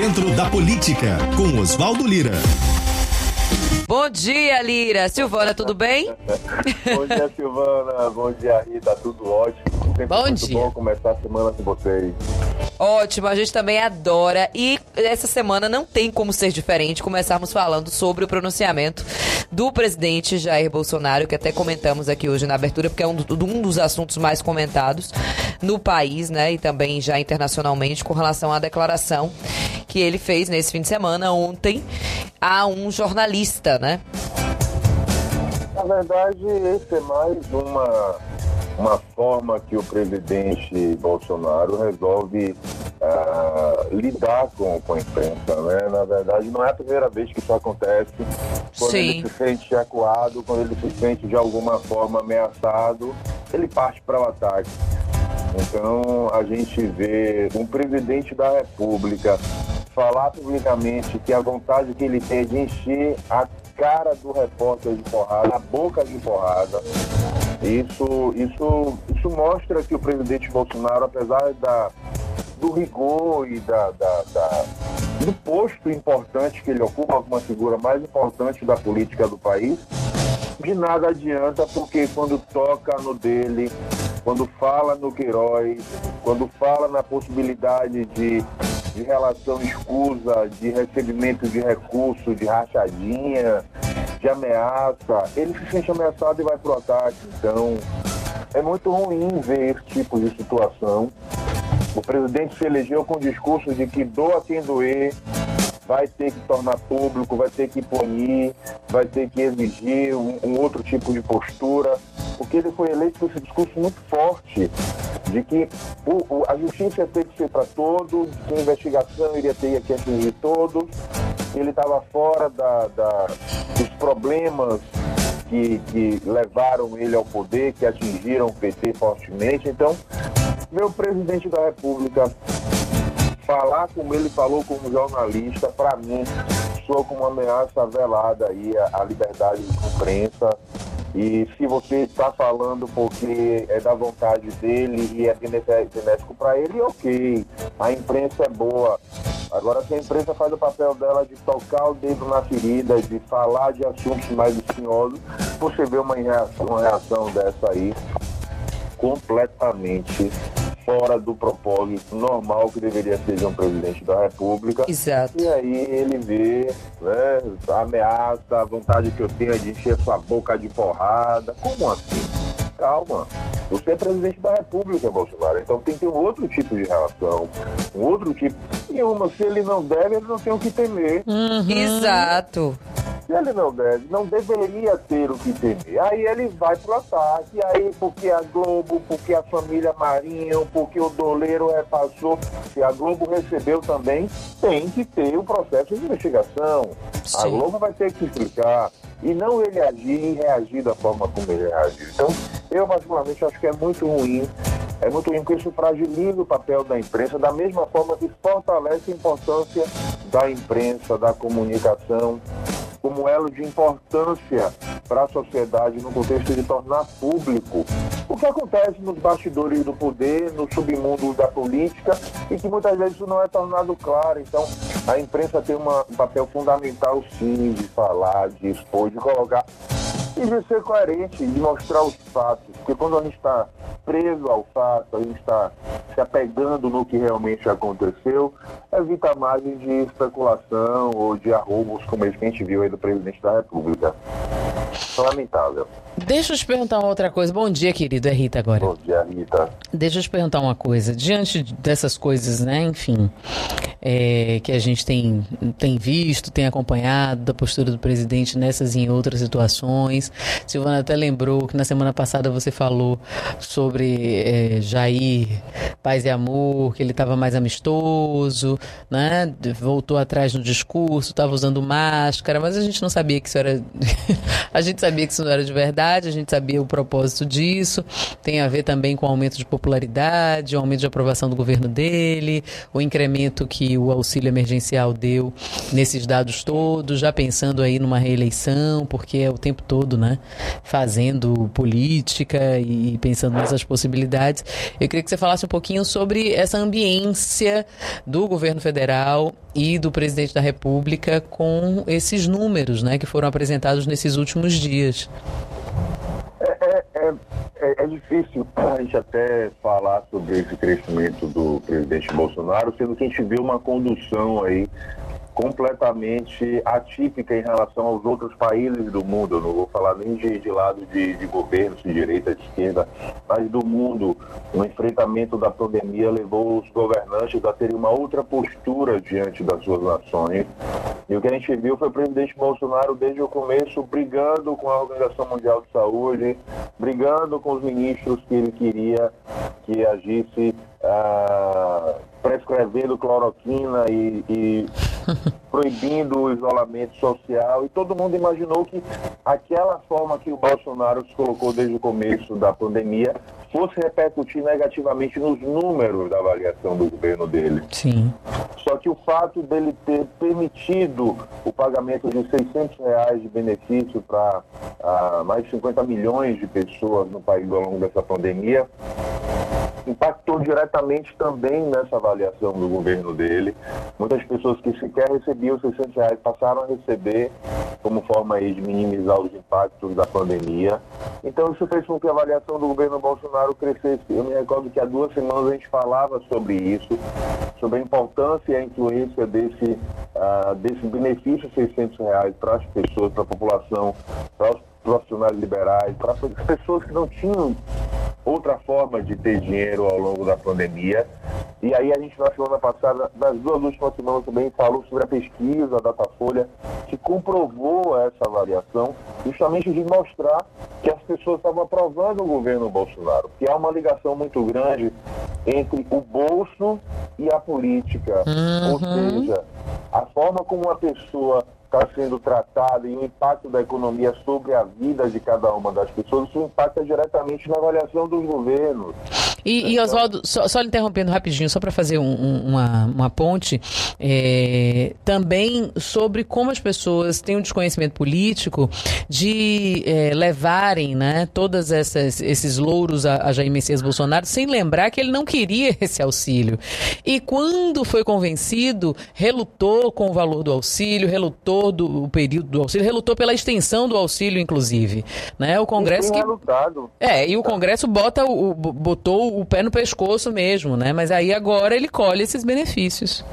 dentro da política, com Oswaldo Lira. Bom dia, Lira. Silvana, tudo bem? bom dia, Silvana. Bom dia, Rita. Tudo ótimo. Sempre bom muito dia. bom começar a semana com vocês. Ótimo, a gente também adora. E essa semana não tem como ser diferente começarmos falando sobre o pronunciamento do presidente Jair Bolsonaro, que até comentamos aqui hoje na abertura, porque é um, um dos assuntos mais comentados no país, né? E também já internacionalmente, com relação à declaração que ele fez nesse fim de semana, ontem, a um jornalista, né? Na verdade, esse é mais uma, uma forma que o presidente Bolsonaro resolve uh, lidar com, com a imprensa. Né? Na verdade, não é a primeira vez que isso acontece. Quando Sim. ele se sente acuado, quando ele se sente de alguma forma ameaçado, ele parte para o ataque. Então, a gente vê um presidente da República falar publicamente que a vontade que ele tem é de encher a cara do repórter de porrada, a boca de porrada. Isso, isso, isso mostra que o presidente Bolsonaro, apesar da, do rigor e da, da, da, do posto importante que ele ocupa, uma figura mais importante da política do país, de nada adianta, porque quando toca no dele, quando fala no Queiroz, quando fala na possibilidade de, de relação escusa, de recebimento de recurso, de rachadinha, de ameaça, ele se sente ameaçado e vai pro ataque. Então, é muito ruim ver esse tipo de situação. O presidente se elegeu com o discurso de que doa quem doer, vai ter que tornar público, vai ter que punir, vai ter que exigir um, um, outro tipo de postura, porque ele foi eleito com esse discurso muito forte de que o, o, a justiça ia ter que ser para todos, que a investigação iria ter que atingir todos, ele estava fora da, da, dos problemas que, que levaram ele ao poder, que atingiram o PT fortemente. Então, meu presidente da República falar como ele falou como jornalista, para mim, soa como uma ameaça velada aí à, liberdade de imprensa. E se você está falando porque é da vontade dele e é benéfico para ele, ok. A imprensa é boa. Agora, se a imprensa faz o papel dela de tocar o dedo na ferida, de falar de assuntos mais espinhosos, você vê uma reação, uma reação dessa aí completamente fora do propósito normal que deveria ser de um presidente da República. Exato. E aí ele vê né, a ameaça, a vontade que eu tenho de encher sua boca de porrada. Como assim? Calma. Você é presidente da República, Bolsonaro. Então tem que ter um outro tipo de relação, um outro tipo. E uma, se ele não deve, ele não tem o que temer. Uhum. Exato. Se ele não deve, não deveria ter o que temer. Aí ele vai pro ataque, aí porque a Globo, porque a família Marinho, porque o doleiro repassou, se a Globo recebeu também, tem que ter o um processo de investigação. Sim. A Globo vai ter que explicar. E não ele agir e reagir da forma como ele reagiu. Então, eu particularmente acho que é muito ruim é muito porque isso fragiliza o papel da imprensa, da mesma forma que fortalece a importância da imprensa, da comunicação, como elo de importância para a sociedade no contexto de tornar público o que acontece nos bastidores do poder, no submundo da política e que muitas vezes isso não é tornado claro. Então, a imprensa tem uma, um papel fundamental, sim, de falar, de expor, de colocar e de ser coerente, de mostrar os fatos. Porque quando a gente está preso ao fato, a gente está se apegando no que realmente aconteceu, evita a margem de especulação ou de arroubos, como esse que a gente viu aí do presidente da República. Lamentável. Deixa eu te perguntar uma outra coisa. Bom dia, querido. É Rita agora. Bom dia, Rita. Deixa eu te perguntar uma coisa. Diante dessas coisas, né, enfim, é, que a gente tem, tem visto, tem acompanhado da postura do presidente nessas e em outras situações. Silvana até lembrou que na semana passada você falou sobre é, Jair, paz e amor, que ele estava mais amistoso, né? Voltou atrás no discurso, estava usando máscara, mas a gente não sabia que isso era. a gente sabia que isso não era de verdade, a gente sabia o propósito disso. Tem a ver também com o aumento de popularidade, o aumento de aprovação do governo dele, o incremento que que o auxílio emergencial deu nesses dados todos, já pensando aí numa reeleição, porque é o tempo todo, né, fazendo política e pensando nessas possibilidades. Eu queria que você falasse um pouquinho sobre essa ambiência do governo federal e do presidente da República com esses números, né, que foram apresentados nesses últimos dias. É, é, é, é, é, difícil a gente até falar sobre esse crescimento do presidente Bolsonaro, sendo que a gente viu uma condução aí completamente atípica em relação aos outros países do mundo. Eu não vou falar nem de, de lado de, de governos, de direita, de esquerda, mas do mundo. O enfrentamento da pandemia levou os governantes a terem uma outra postura diante das suas nações. E o que a gente viu foi o presidente Bolsonaro, desde o começo, brigando com a Organização Mundial de Saúde, brigando com os ministros que ele queria que agisse. Ah, prescrevendo cloroquina e, e proibindo o isolamento social. E todo mundo imaginou que aquela forma que o Bolsonaro se colocou desde o começo da pandemia fosse repercutir negativamente nos números da avaliação do governo dele. Sim. Só que o fato dele ter permitido o pagamento de 600 reais de benefício para ah, mais de 50 milhões de pessoas no país ao longo dessa pandemia impactou diretamente também nessa avaliação do governo dele. Muitas pessoas que sequer recebiam os 600 reais passaram a receber como forma aí de minimizar os impactos da pandemia. Então isso fez com que a avaliação do governo Bolsonaro crescesse. Eu me recordo que há duas semanas a gente falava sobre isso, sobre a importância e a influência desse, uh, desse benefício de 600 reais para as pessoas, para a população, para os profissionais liberais, para as pessoas que não tinham outra forma de ter dinheiro ao longo da pandemia. E aí a gente na semana passada, nas duas últimas semanas também falou sobre a pesquisa da Datafolha, que comprovou essa avaliação, justamente de mostrar que as pessoas estavam aprovando o governo Bolsonaro, que há uma ligação muito grande entre o bolso e a política. Uhum. Ou seja, a forma como uma pessoa está sendo tratada e o impacto da economia sobre a vida de cada uma das pessoas, isso impacta diretamente na avaliação dos governos. E, e Oswaldo, só, só interrompendo rapidinho, só para fazer um, um, uma, uma ponte, é, também sobre como as pessoas têm um desconhecimento político de é, levarem né, todos esses louros a, a Jair Messias Bolsonaro sem lembrar que ele não queria esse auxílio. E quando foi convencido, relutou com o valor do auxílio, relutou do o período do auxílio, relutou pela extensão do auxílio, inclusive. Né? O Congresso que. É, e o Congresso bota o, botou o pé no pescoço mesmo, né? Mas aí agora ele colhe esses benefícios.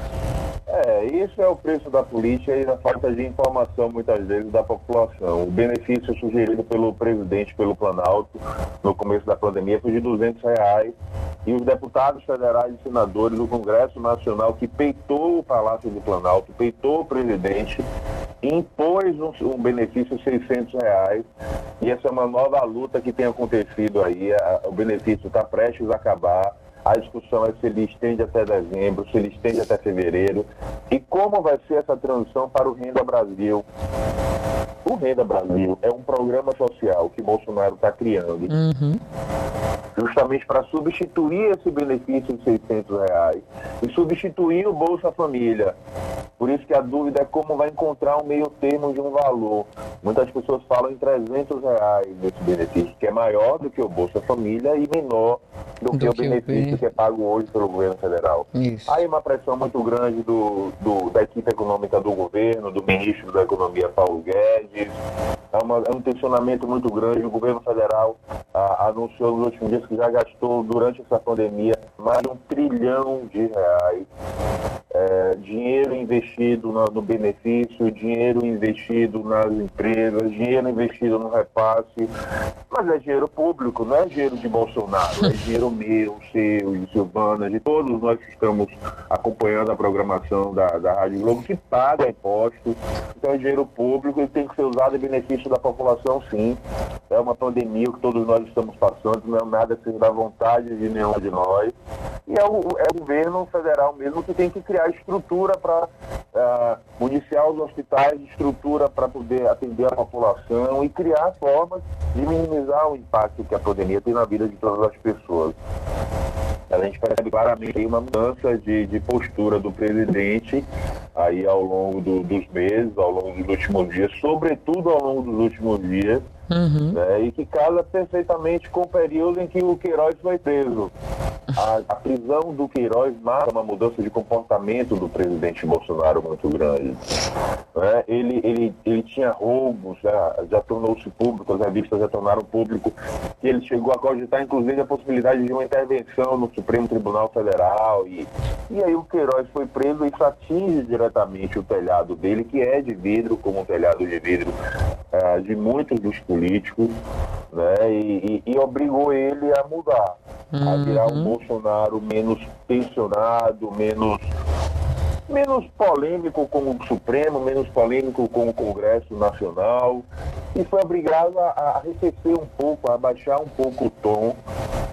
É, isso é o preço da política e da falta de informação, muitas vezes, da população. O benefício sugerido pelo presidente, pelo Planalto, no começo da pandemia, foi de 200 reais. E os deputados federais e senadores do Congresso Nacional, que peitou o Palácio do Planalto, peitou o presidente, impôs um, um benefício de 600 reais. E essa é uma nova luta que tem acontecido aí. A, o benefício está prestes a acabar a discussão é se ele estende até dezembro, se ele estende até fevereiro e como vai ser essa transição para o Renda Brasil. O Renda Brasil é um programa social que Bolsonaro está criando uhum. Justamente para substituir esse benefício de 600 reais e substituir o Bolsa Família. Por isso que a dúvida é como vai encontrar um meio termo de um valor. Muitas pessoas falam em 300 reais desse benefício, que é maior do que o Bolsa Família e menor do, do que, que, o benefício que é pago hoje pelo governo federal. Isso. Aí uma pressão muito grande do, do, da equipe econômica do governo, do ministro da Economia Paulo Guedes. É, uma, é um tensionamento muito grande. O governo federal ah, anunciou nos últimos dias que já gastou durante essa pandemia mais de um trilhão de reais. É, dinheiro investido no, no, benefício, dinheiro investido nas empresas, dinheiro investido no repasse, mas é dinheiro público, não é dinheiro de Bolsonaro, é dinheiro meu, seu, de Silvana, de todos nós que estamos acompanhando a programação da, da Rádio Globo, que paga impostos, então é dinheiro público e tem que ser usado em benefício da população, sim. É uma pandemia que todos nós estamos passando, não é nada que da vontade de nenhum de nós. E é o, é o governo federal mesmo que tem que criar estrutura para uh, municiar os hospitais estrutura para poder atender a população e criar formas de minimizar o impacto que a pandemia tem na vida de todas as pessoas. A gente percebe claramente uma mudança de, de postura do presidente aí ao longo do, dos meses, ao longo dos últimos dias, sobretudo ao longo dos últimos dias, Uhum. Né, e que casa perfeitamente com o período em que o Queiroz foi preso. A, a, prisão do Queiroz marca uma mudança de comportamento do presidente Bolsonaro muito grande. Né? Ele, ele, ele tinha roubos, já, já tornou-se público, as revistas já tornaram público que ele chegou a cogitar, inclusive, a possibilidade de uma intervenção no Supremo Tribunal Federal. E, e aí o Queiroz foi preso e isso atinge diretamente o telhado dele, que é de vidro, como um telhado de vidro é, de muitos dos políticos, né? E, e, e obrigou ele a mudar, uhum. a virar um Bolsonaro menos pensionado, menos menos polêmico com o Supremo, menos polêmico com o Congresso Nacional, e foi obrigado a, a arrefecer um pouco, a baixar um pouco o tom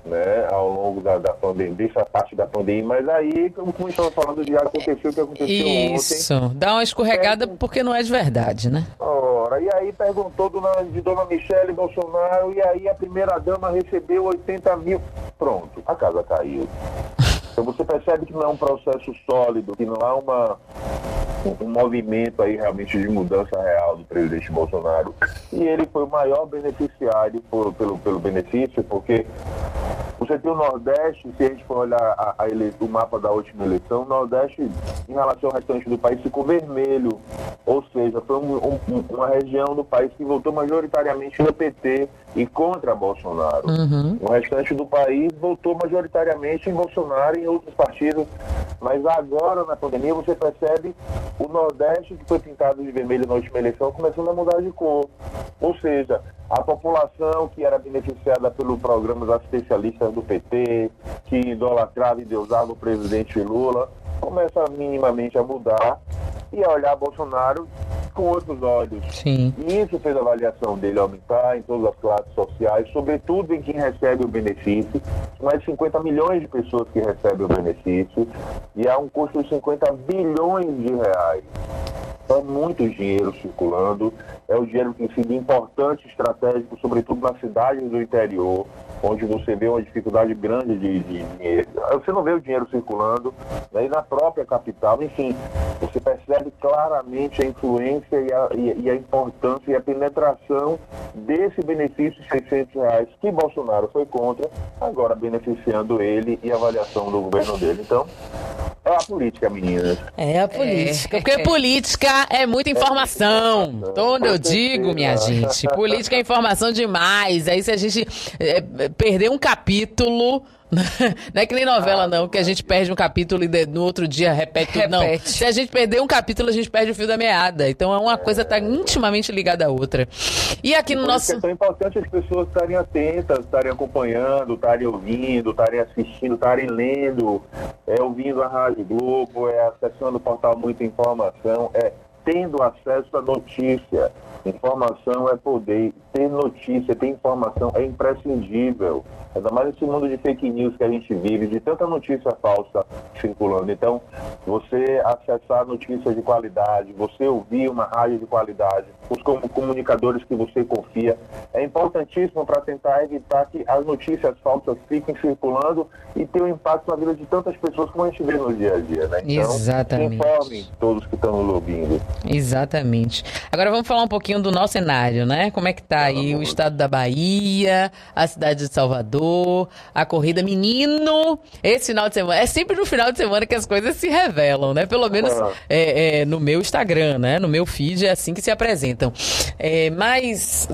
né, ao longo da, da pandemia, dessa parte da pandemia, mas aí, como, estamos falando, já aconteceu o que aconteceu Isso. ontem. Isso, dá uma escorregada é, porque não é de verdade, né? Ora, e aí perguntou de Dona Michele Bolsonaro, e aí a primeira-dama recebeu 80 mil. Pronto, a casa caiu. Então você percebe que não é um processo sólido, que não há uma, um movimento aí realmente de mudança real do presidente Bolsonaro. E ele foi o maior beneficiário por, pelo, pelo benefício, porque você tem o Nordeste, se a gente for olhar a, a ele, o mapa da última eleição, o Nordeste, em relação ao restante do país, ficou vermelho. Ou seja, foi um, um, uma região do país que votou majoritariamente no PT e contra Bolsonaro. Uhum. O restante do país votou majoritariamente em Bolsonaro e em outros partidos. Mas agora, na pandemia, você percebe o Nordeste, que foi pintado de vermelho na última eleição, começando a mudar de cor. Ou seja, a população que era beneficiada pelo programa dos assistencialistas do PT, que idolatrava e deusava o presidente Lula, começa minimamente a mudar e a olhar Bolsonaro com outros olhos. Sim. E isso fez a avaliação dele aumentar em todas as classes sociais, sobretudo em quem recebe o benefício. Mais de 50 milhões de pessoas que recebem o benefício e há um custo de 50 bilhões de reais. É muito dinheiro circulando, é o dinheiro que tem sido importante, estratégico, sobretudo nas cidades do interior, onde você vê uma dificuldade grande de, de dinheiro. Você não vê o dinheiro circulando, né, e na própria capital, enfim, você percebe claramente a influência e a, e, e a importância e a penetração desse benefício de 600 reais que Bolsonaro foi contra, agora beneficiando ele e a avaliação do governo dele. Então, é a política, meninas. É a política. É. Porque política é muita informação. É Onde eu digo, minha gente, política é informação demais. Aí se a gente é, perder um capítulo não é que nem novela, não, que a gente perde um capítulo e no outro dia repete tudo. Não. Se a gente perder um capítulo, a gente perde o fio da meada. Então é uma coisa tá intimamente ligada à outra. E aqui no nosso. É tão importante as pessoas estarem atentas, estarem acompanhando, estarem ouvindo, estarem assistindo, estarem lendo, é, ouvindo a Rádio Globo, é acessando o portal Muita Informação, é tendo acesso à notícia. Informação é poder. Ter notícia, ter informação é imprescindível. Ainda mais nesse mundo de fake news que a gente vive, de tanta notícia falsa circulando. Então, você acessar notícias de qualidade, você ouvir uma rádio de qualidade, os comunicadores que você confia, é importantíssimo para tentar evitar que as notícias falsas fiquem circulando e tenham impacto na vida de tantas pessoas como a gente vê no dia a dia, né? Então, Exatamente. informem todos que estão ouvindo. Exatamente. Agora vamos falar um pouquinho do nosso cenário, né? Como é que tá aí o estado da Bahia, a cidade de Salvador, a corrida menino. Esse final de semana, é sempre no final de semana que as coisas se revelam, né? Pelo menos é, é, no meu Instagram, né? No meu feed é assim que se apresentam. É, mas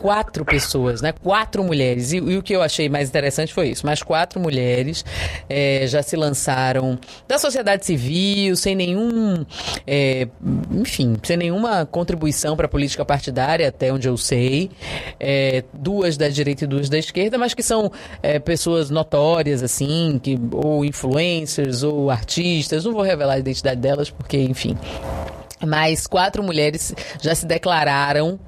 quatro pessoas, né? Quatro mulheres. E, e, o que eu achei mais interessante foi isso. Mais quatro mulheres é, já se lançaram da sociedade civil, sem nenhum, é, enfim, sem nenhuma contribuição para a política partidária, até onde eu sei. É, duas da direita e duas da esquerda, mas que são é, pessoas notórias, assim, que, ou influencers, ou artistas. Não vou revelar a identidade delas, porque, enfim mas quatro mulheres já se declararam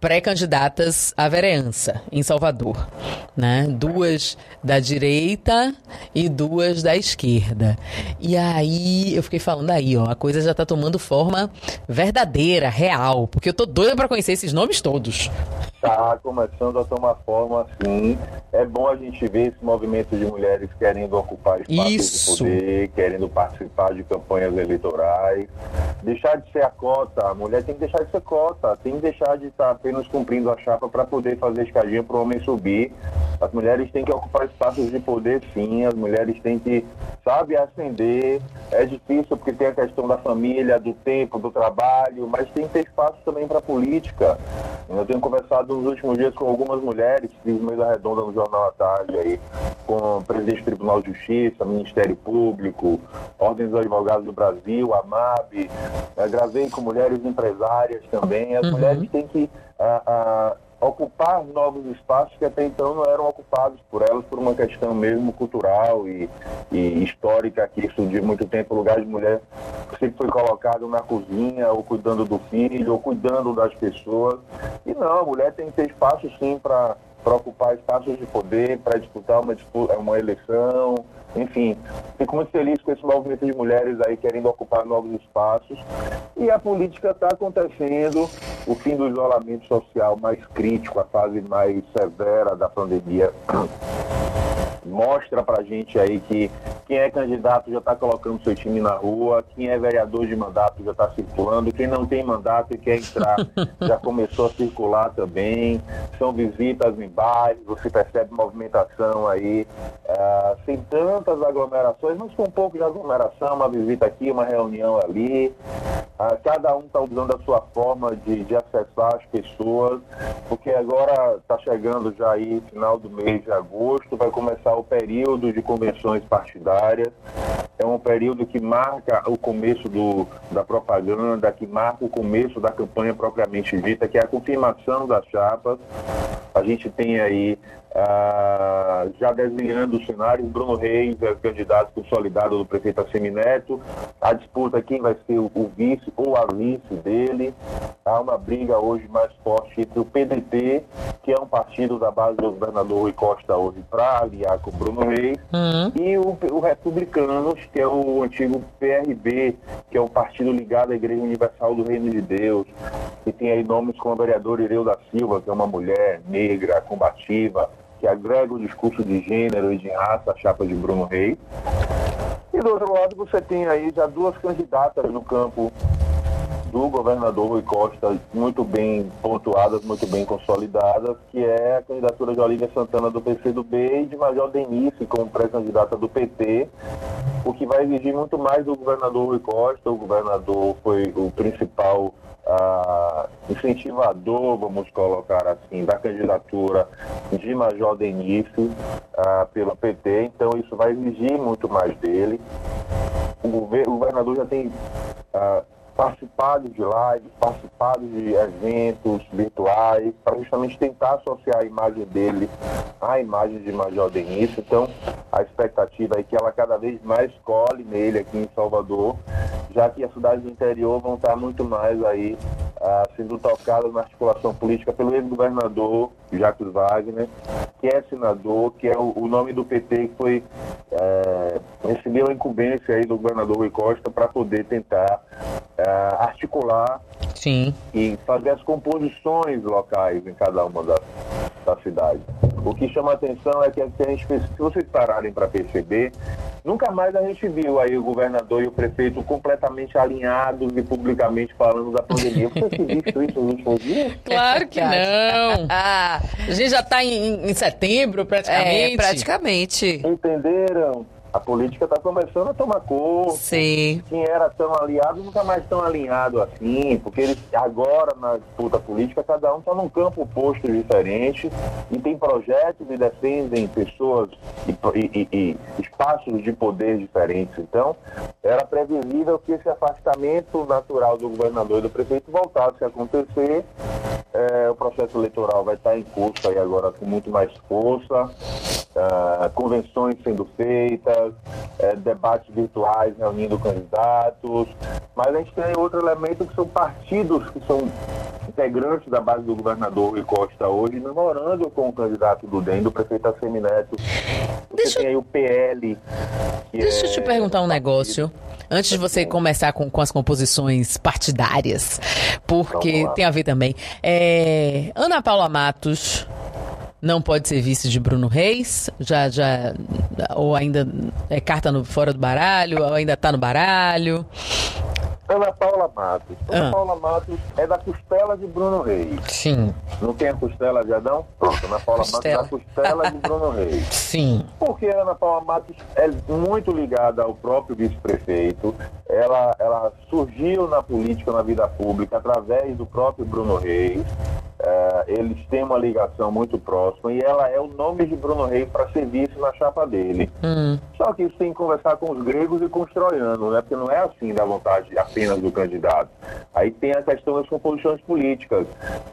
pré-candidatas à vereança em Salvador, né? Duas da direita e duas da esquerda. E aí eu fiquei falando aí, ó, a coisa já tá tomando forma verdadeira, real, porque eu tô doida para conhecer esses nomes todos. Tá começando a tomar forma assim. É bom a gente ver esse movimento de mulheres querendo ocupar espaços Isso. de poder, querendo participar de campanhas eleitorais. Deixar de ser a cota, a mulher tem que deixar de ser cota, tem que deixar de estar apenas cumprindo a chapa para poder fazer escadinha para o homem subir. As mulheres têm que ocupar espaços de poder, sim. As mulheres têm que, sabe, ascender. É difícil porque tem a questão da família, do tempo, do trabalho, mas tem que ter espaço também para política. Eu tenho conversado nos últimos dias com algumas mulheres, fiz mesa redonda no Jornal à Tarde aí, com o presidente do Tribunal de Justiça, Ministério Público, Ordem dos Advogados do Brasil, a MAB. Gravei com mulheres empresárias também. As Uhum. mulheres têm que ah, ah, ocupar novos espaços que até então não eram ocupados por elas por uma questão mesmo cultural e, e histórica que isso de muito tempo o lugar de mulher sempre foi colocado na cozinha ou cuidando do filho ou cuidando das pessoas e não a mulher tem que ter espaço sim para para ocupar espaços de poder, para disputar uma, uma eleição, enfim. Fico muito feliz com esse movimento de mulheres aí querendo ocupar novos espaços. E a política está acontecendo, o fim do isolamento social mais crítico, a fase mais severa da pandemia mostra pra gente aí que quem é candidato já está colocando seu time na rua, quem é vereador de mandato já está circulando, quem não tem mandato e quer entrar já começou a circular também. São visitas em bairros, você percebe movimentação aí, ah, sem tantas aglomerações, mas com um pouco de aglomeração, uma visita aqui, uma reunião ali. Ah, cada um está usando a sua forma de, de acessar as pessoas, porque agora está chegando já aí, final do mês de agosto, vai começar o período de convenções partidárias. É um período que marca o começo do, da propaganda, que marca o começo da campanha propriamente dita, que é a confirmação das chapas. A gente tem aí ah, já desenhando os cenários, Bruno Reis é candidato consolidado do prefeito Assemineto, a disputa quem vai ser o, o vice ou a vice dele, há uma briga hoje mais forte entre o PDT, que é um partido da base do governador Rui Costa hoje, para aliar com o Bruno Reis, Uhum. e o, o Republicanos, que é o antigo PRB, que é o partido ligado à Igreja Universal do Reino de Deus, que tem aí nomes como a vereadora Ireu da Silva, que é uma mulher negra, combativa, que agrega o discurso de gênero e de raça à chapa de Bruno Reis. E do outro lado você tem aí já duas candidatas no campo do governador Rui Costa muito bem pontuadas, muito bem consolidadas, que é a candidatura de Olívia Santana do PCdoB e de Major Denise como pré-candidata do PT, o que vai exigir muito mais do governador Rui Costa. O governador foi o principal ah, incentivador, vamos colocar assim, da candidatura de Major Denise ah, pelo PT, então isso vai exigir muito mais dele. O, gover- o governador já tem ah, participado de lives, participado de eventos virtuais, para justamente tentar associar a imagem dele à imagem de Major Denise. Então, a expectativa é que ela cada vez mais colhe nele aqui em Salvador, já que as cidades do interior vão estar muito mais aí ah, sendo tocadas na articulação política pelo ex-governador Jacques Wagner, que é senador, que é o, o nome do PT que foi eh, recebeu a incumbência aí do governador Rui Costa para poder tentar eh, articular Sim. e fazer as composições locais em cada uma das, das cidades. O que chama a atenção é que se, a gente, se vocês pararem para perceber, nunca mais a gente viu aí o governador e o prefeito completamente alinhados e publicamente falando da pandemia. Você tem visto isso nos últimos dias? Claro que não. Ah, A gente já está em, em setembro, praticamente. é, praticamente. Entenderam? A política está começando a tomar cor. Sim. quem era tão aliado nunca mais tão alinhado assim, porque eles agora na disputa política cada um está num campo oposto diferente e tem projetos e defendem pessoas e, e- e- espaços de poder diferentes. Então, era previsível que esse afastamento natural do governador e do prefeito voltasse a acontecer É, o processo eleitoral vai estar em curso aí agora com muito mais força, é, convenções sendo feitas, é, debates virtuais reunindo candidatos, mas a gente tem outro elemento que são partidos que são integrantes da base do governador Rui Costa hoje, namorando com o candidato do DEM, do prefeito Assemineto. Você Deixa- tem aí o PL. Deixa eu é te perguntar um negócio. Antes de você começar com, com as composições partidárias, porque tem a ver também. É, Ana Paula Matos não pode ser vice de Bruno Reis? Já, já, ou ainda é carta no, fora do baralho? Ou ainda tá no baralho? Ana Paula Matos. Ana Ah. Paula Matos é da costela de Bruno Reis. Sim, Não tem a costela de Adão? Pronto, Ana Paula Costela. Matos é da costela de Bruno Reis. sim. Porque a Ana Paula Matos é muito ligada ao próprio vice-prefeito. Ela, ela surgiu na política, na vida pública, através do próprio Bruno Reis. É, eles têm uma ligação muito próxima e ela é o nome de Bruno Reis para ser vice na chapa dele. Hum, Só que isso tem que conversar com os gregos e com os troianos, né? Porque não é assim da vontade apenas do candidato. Aí tem a questão das composições políticas.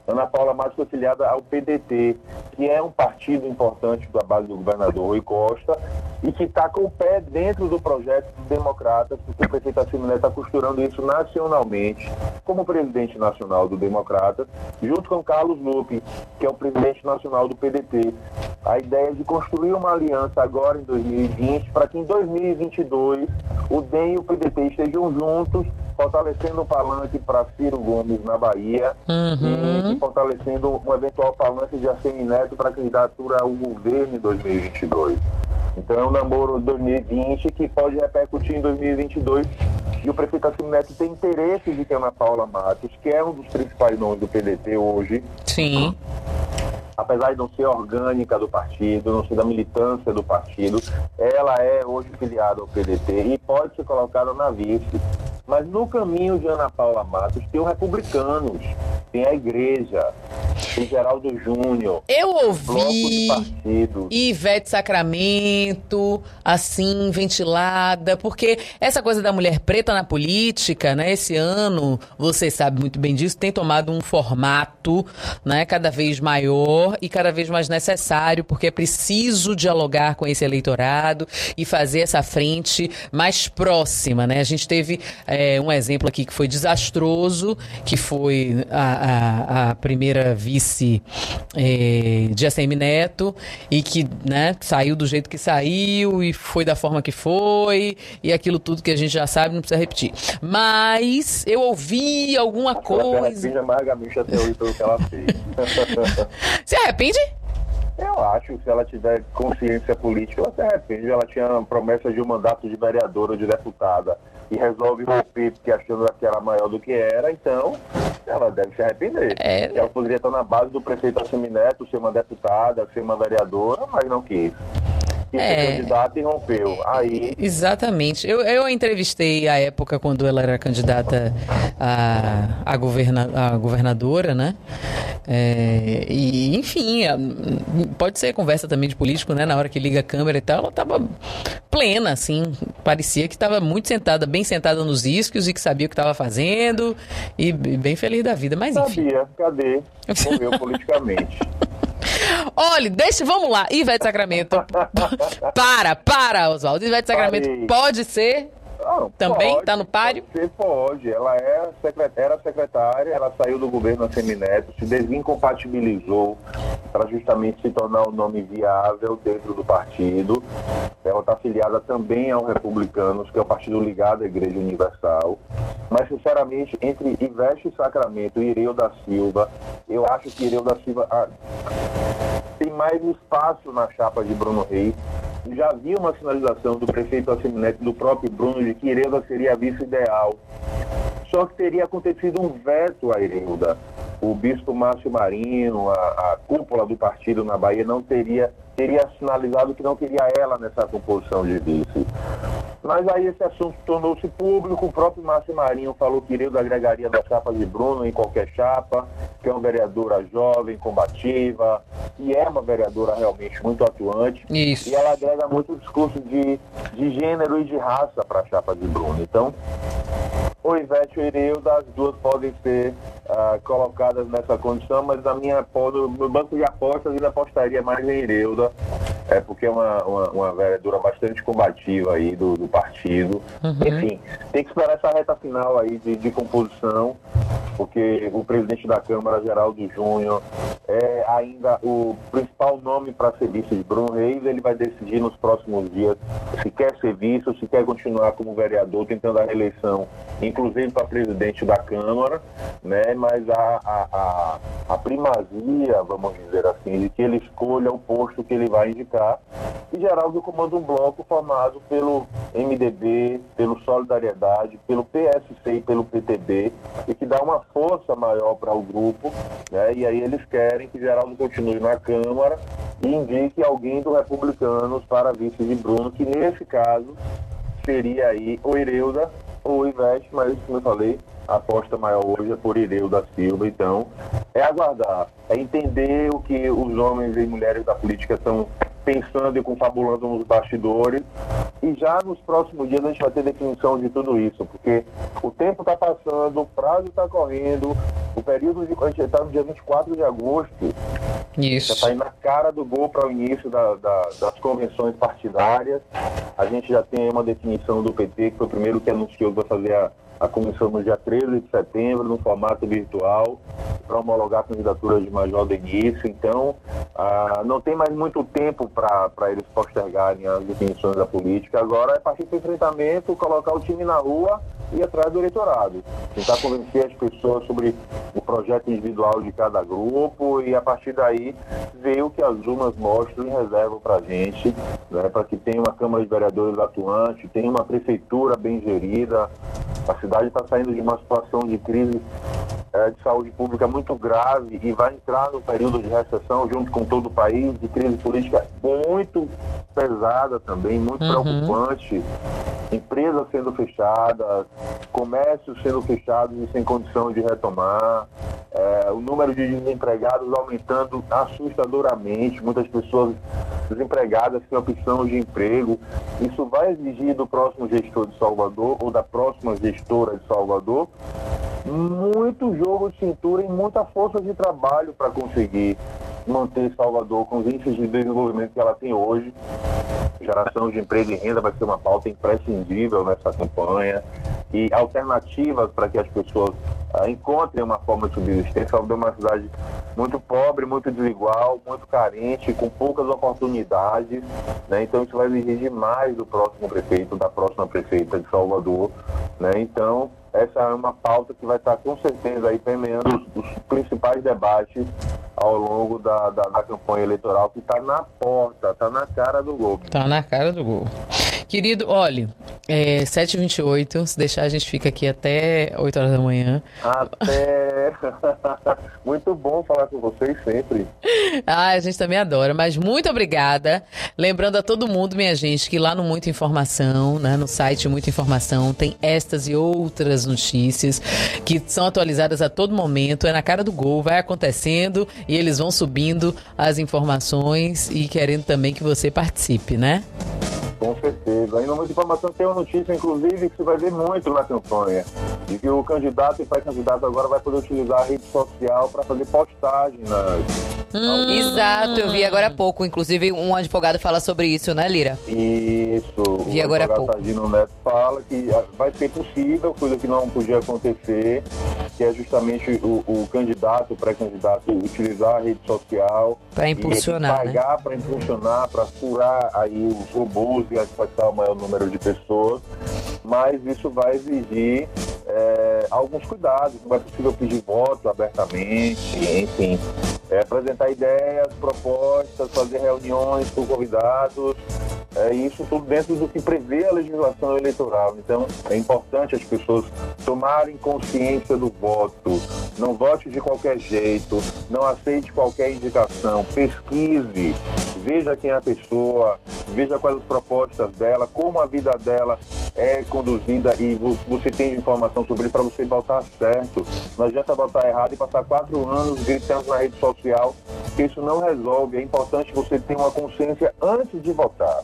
Ana Paula Matos foi filiada ao PDT, que é um partido importante da base do governador Rui Costa e que está com o pé dentro do projeto dos democratas, porque o prefeito Asseminé está costurando isso nacionalmente, como presidente nacional do Democratas, junto com Carlos Lupe, que é o presidente nacional do PDT. A ideia é de construir uma aliança agora em 2020, para que em 2022 o DEM e o PDT estejam juntos, fortalecendo o palanque para Ciro Gomes na Bahia Uhum. e, e fortalecendo um eventual palanque de Assemi Neto para a candidatura ao governo em 2022. Então é um namoro 2020 que pode repercutir em 2022 e o prefeito Assemi Neto tem interesse de que Ana Paula Matos, que é um dos principais nomes do PDT hoje, sim. apesar de não ser orgânica do partido, não ser da militância do partido, ela é hoje filiada ao PDT e pode ser colocada na vice. Mas no caminho de Ana Paula Matos tem os republicanos, tem a igreja, tem Geraldo Júnior, Eu ouvi. Ivete Sacramento, assim, ventilada, porque essa coisa da mulher preta na política, né, esse ano, você sabe muito bem disso, tem tomado um formato, né, cada vez maior e cada vez mais necessário, porque é preciso dialogar com esse eleitorado e fazer essa frente mais próxima, né? A gente teve é, um exemplo aqui que foi desastroso, que foi a, a- a primeira vice é, de ACM Neto e que né, saiu do jeito que saiu e foi da forma que foi e aquilo tudo que a gente já sabe não precisa repetir. Mas eu ouvi alguma Ela se coisa. arrepende amargamente até hoje pelo que ela fez. Se arrepende? Eu acho que se ela tiver consciência política, ela se arrepende. Ela tinha promessa de um mandato de vereadora ou de deputada e resolve romper porque achando que era maior do que era, então ela deve se arrepender. É. Ela poderia estar na base do prefeito Assemineto, ser uma deputada, ser uma vereadora, mas não quis. Quis É. ser candidata e rompeu. Aí Exatamente. Eu, eu a entrevistei à época quando ela era candidata a, a, governa, a governadora, né? É, e, enfim, a- pode ser conversa também de político, né? Na hora que liga a câmera e tal, ela tava plena, assim. Parecia que estava muito sentada, bem sentada nos isquios e que sabia o que estava fazendo e, e bem feliz da vida. Mas enfim. sabia, cadê? Morreu politicamente. Olha, deixa, vamos lá. Ivete Sacramento. para, para, Oswaldo. Ivete Sacramento Parei. pode ser Não, Também? pode, Tá no páreo? Pode, ser, pode. Ela é secretária, era secretária, ela saiu do governo a Semineto, se desincompatibilizou para justamente se tornar um nome viável dentro do partido. Ela está afiliada também ao Republicanos, que é o partido ligado à Igreja Universal. Mas, sinceramente, entre Ivete Sacramento e Ireu da Silva, eu acho que Ireu da Silva ah, mais espaço na chapa de Bruno Reis. Já havia uma sinalização do prefeito Assemineto e do próprio Bruno de que Ireuda seria a vice ideal. Só que teria acontecido um veto a Ireuda. O bispo Márcio Marinho, a, a cúpula do partido na Bahia, não teria, teria sinalizado que não queria ela nessa composição de vice. Mas aí esse assunto tornou-se público, o próprio Márcio Marinho falou que Ireuda agregaria da chapa de Bruno em qualquer chapa, que é uma vereadora jovem, combativa, e é uma vereadora realmente muito atuante. Isso. E ela agrega muito discurso de, de gênero e de raça para a chapa de Bruno. Então, ou Ivete ou Ireuda, as duas podem ser uh, colocadas nessa condição, mas a minha no meu banco de apostas ainda apostaria mais em É porque é uma, uma, uma vereadora bastante combativa aí do, do partido. Uhum. Enfim, tem que esperar essa reta final aí de, de composição, porque o presidente da Câmara, Geraldo Júnior, é ainda o principal nome para ser vice de Bruno Reis. Ele vai decidir nos próximos dias se quer ser vice ou se quer continuar como vereador, tentando a reeleição, inclusive para presidente da Câmara, né? mas a, a, a, a primazia, vamos dizer assim, de que ele escolha o posto que ele vai indicar. E Geraldo comanda um bloco formado pelo MDB, pelo Solidariedade, pelo PSC e pelo PTB, e que dá uma força maior para o grupo, né? e aí eles querem que Geraldo continue na Câmara e indique alguém do Republicanos para vice de Bruno, que nesse caso seria aí o Ireuda ou o Ivete, mas como eu falei, a aposta maior hoje é por Ireu da Silva. Então, é aguardar, é entender o que os homens e mulheres da política estão pensando e confabulando nos bastidores. E já nos próximos dias a gente vai ter definição de tudo isso, porque o tempo está passando, o prazo está correndo, o período de. A gente está no dia 24 de agosto. Isso. Já está na cara do gol para o início da, da, das convenções partidárias. A gente já tem uma definição do PT, que foi o primeiro que anunciou que vai fazer a a comissão no dia 13 de setembro, no formato virtual, para homologar a candidatura de Major Denise. Então, ah, não tem mais muito tempo para eles postergarem as definições da política. Agora é partir para o enfrentamento, colocar o time na rua e atrás do eleitorado. Tentar convencer as pessoas sobre o projeto individual de cada grupo e, a partir daí, ver o que as urnas mostram e reservam para a gente, né, para que tenha uma Câmara de Vereadores atuante, tenha uma prefeitura bem gerida. A cidade está saindo de uma situação de crise é, de saúde pública muito grave e vai entrar no período de recessão junto com todo o país, de crise política muito pesada também, muito uhum. preocupante. Empresas sendo fechadas, comércios sendo fechados e sem condição de retomar, é, o número de desempregados aumentando assustadoramente, muitas pessoas desempregadas sem opção de emprego. Isso vai exigir do próximo gestor de Salvador ou da próxima gestora de Salvador muito jogo de cintura e muita força de trabalho para conseguir manter Salvador com os índices de desenvolvimento que ela tem hoje. Geração de emprego e renda vai ser uma pauta imprescindível nessa campanha e alternativas para que as pessoas uh, encontrem uma forma de subsistência. Salvador é uma cidade muito pobre, muito desigual, muito carente, com poucas oportunidades. Né? Então isso vai exigir mais do próximo prefeito, da próxima prefeita de Salvador. Né? Então essa é uma pauta que vai estar com certeza aí permeando os, os principais debates ao longo da, da, da campanha eleitoral que está na porta, está na cara do gol. Está na cara do gol. Querido, olhe, é 7h28, se deixar a gente fica aqui até 8 horas da manhã. Até. muito bom falar com vocês sempre. Ah, a gente também adora, mas muito obrigada. Lembrando a todo mundo, minha gente, que lá no Muita Informação, né, no site Muita Informação, tem estas e outras notícias que são atualizadas a todo momento. É na cara do gol, vai acontecendo e eles vão subindo as informações e querendo também que você participe, né? Com certeza. Ainda muita informação tem uma notícia, inclusive, que você vai ver muito na campanha, de que o candidato e pré-candidato agora vai poder utilizar a rede social para fazer postagem nas. Hum, exato, eu vi agora há pouco. Inclusive, um advogado fala sobre isso, né, Lira? Isso. Vi agora há pouco. O Neto fala que ah, vai ser possível, coisa que não podia acontecer, que é justamente o, o candidato, o pré-candidato, utilizar a rede social. Para impulsionar. Pagar né? para impulsionar, para furar aí os robôs e afetar o maior número de pessoas. Mas isso vai exigir é, alguns cuidados. Não é possível pedir voto abertamente, enfim. É, apresentar ideias, propostas, fazer reuniões com convidados, é, isso tudo dentro do que prevê a legislação eleitoral. Então, é importante as pessoas tomarem consciência do voto. Não vote de qualquer jeito, não aceite qualquer indicação, pesquise, veja quem é a pessoa, veja quais as propostas dela, como a vida dela é conduzida e você tem informação sobre isso para você votar certo. Não adianta votar errado e passar quatro anos gritando na rede social, isso não resolve. É importante você ter uma consciência antes de votar.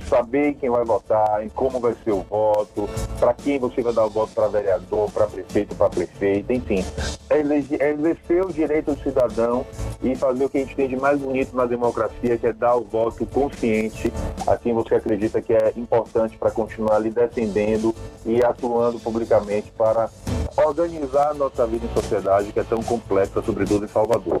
Saber quem vai votar, em como vai ser o voto, para quem você vai dar o voto para vereador, para prefeito, para prefeita, enfim. É, é exercer o direito do cidadão e fazer o que a gente tem de mais bonito na democracia, que é dar o voto consciente a quem você acredita que é importante para continuar lhe defendendo e atuando publicamente para organizar a nossa vida em sociedade, que é tão complexa, sobretudo em Salvador.